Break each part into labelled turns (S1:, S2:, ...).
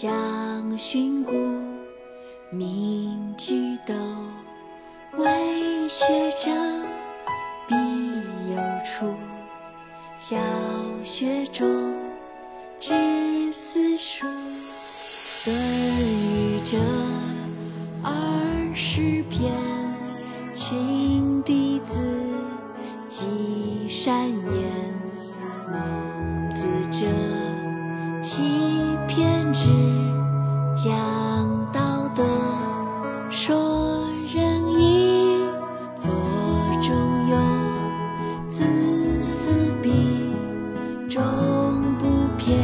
S1: 想寻故名俱都为学者必有出。小学终知四书论语者二十篇群弟子记善言孟子者讲道德，说仁义，左中庸，子思笔，终不偏，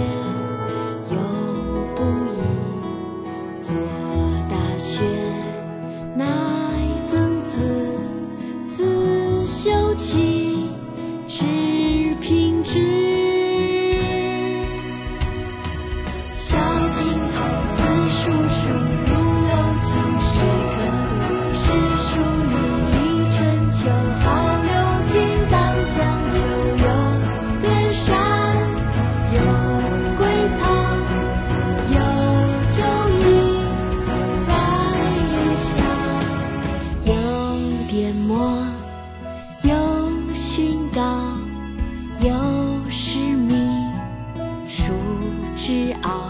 S1: 之傲。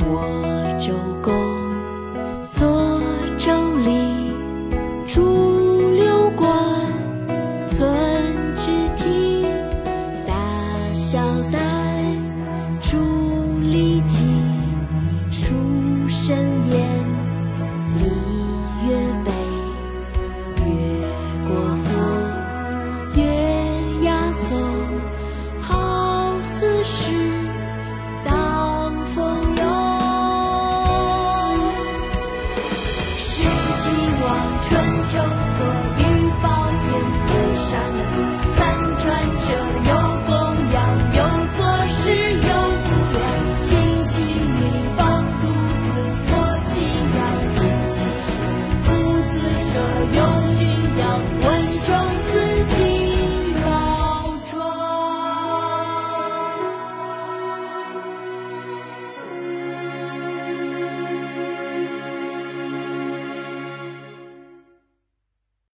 S1: 我周公，作周礼，著六官，存之体，大小戴，著礼记，书申言，礼乐备，越国风，乐雅颂，好似诗。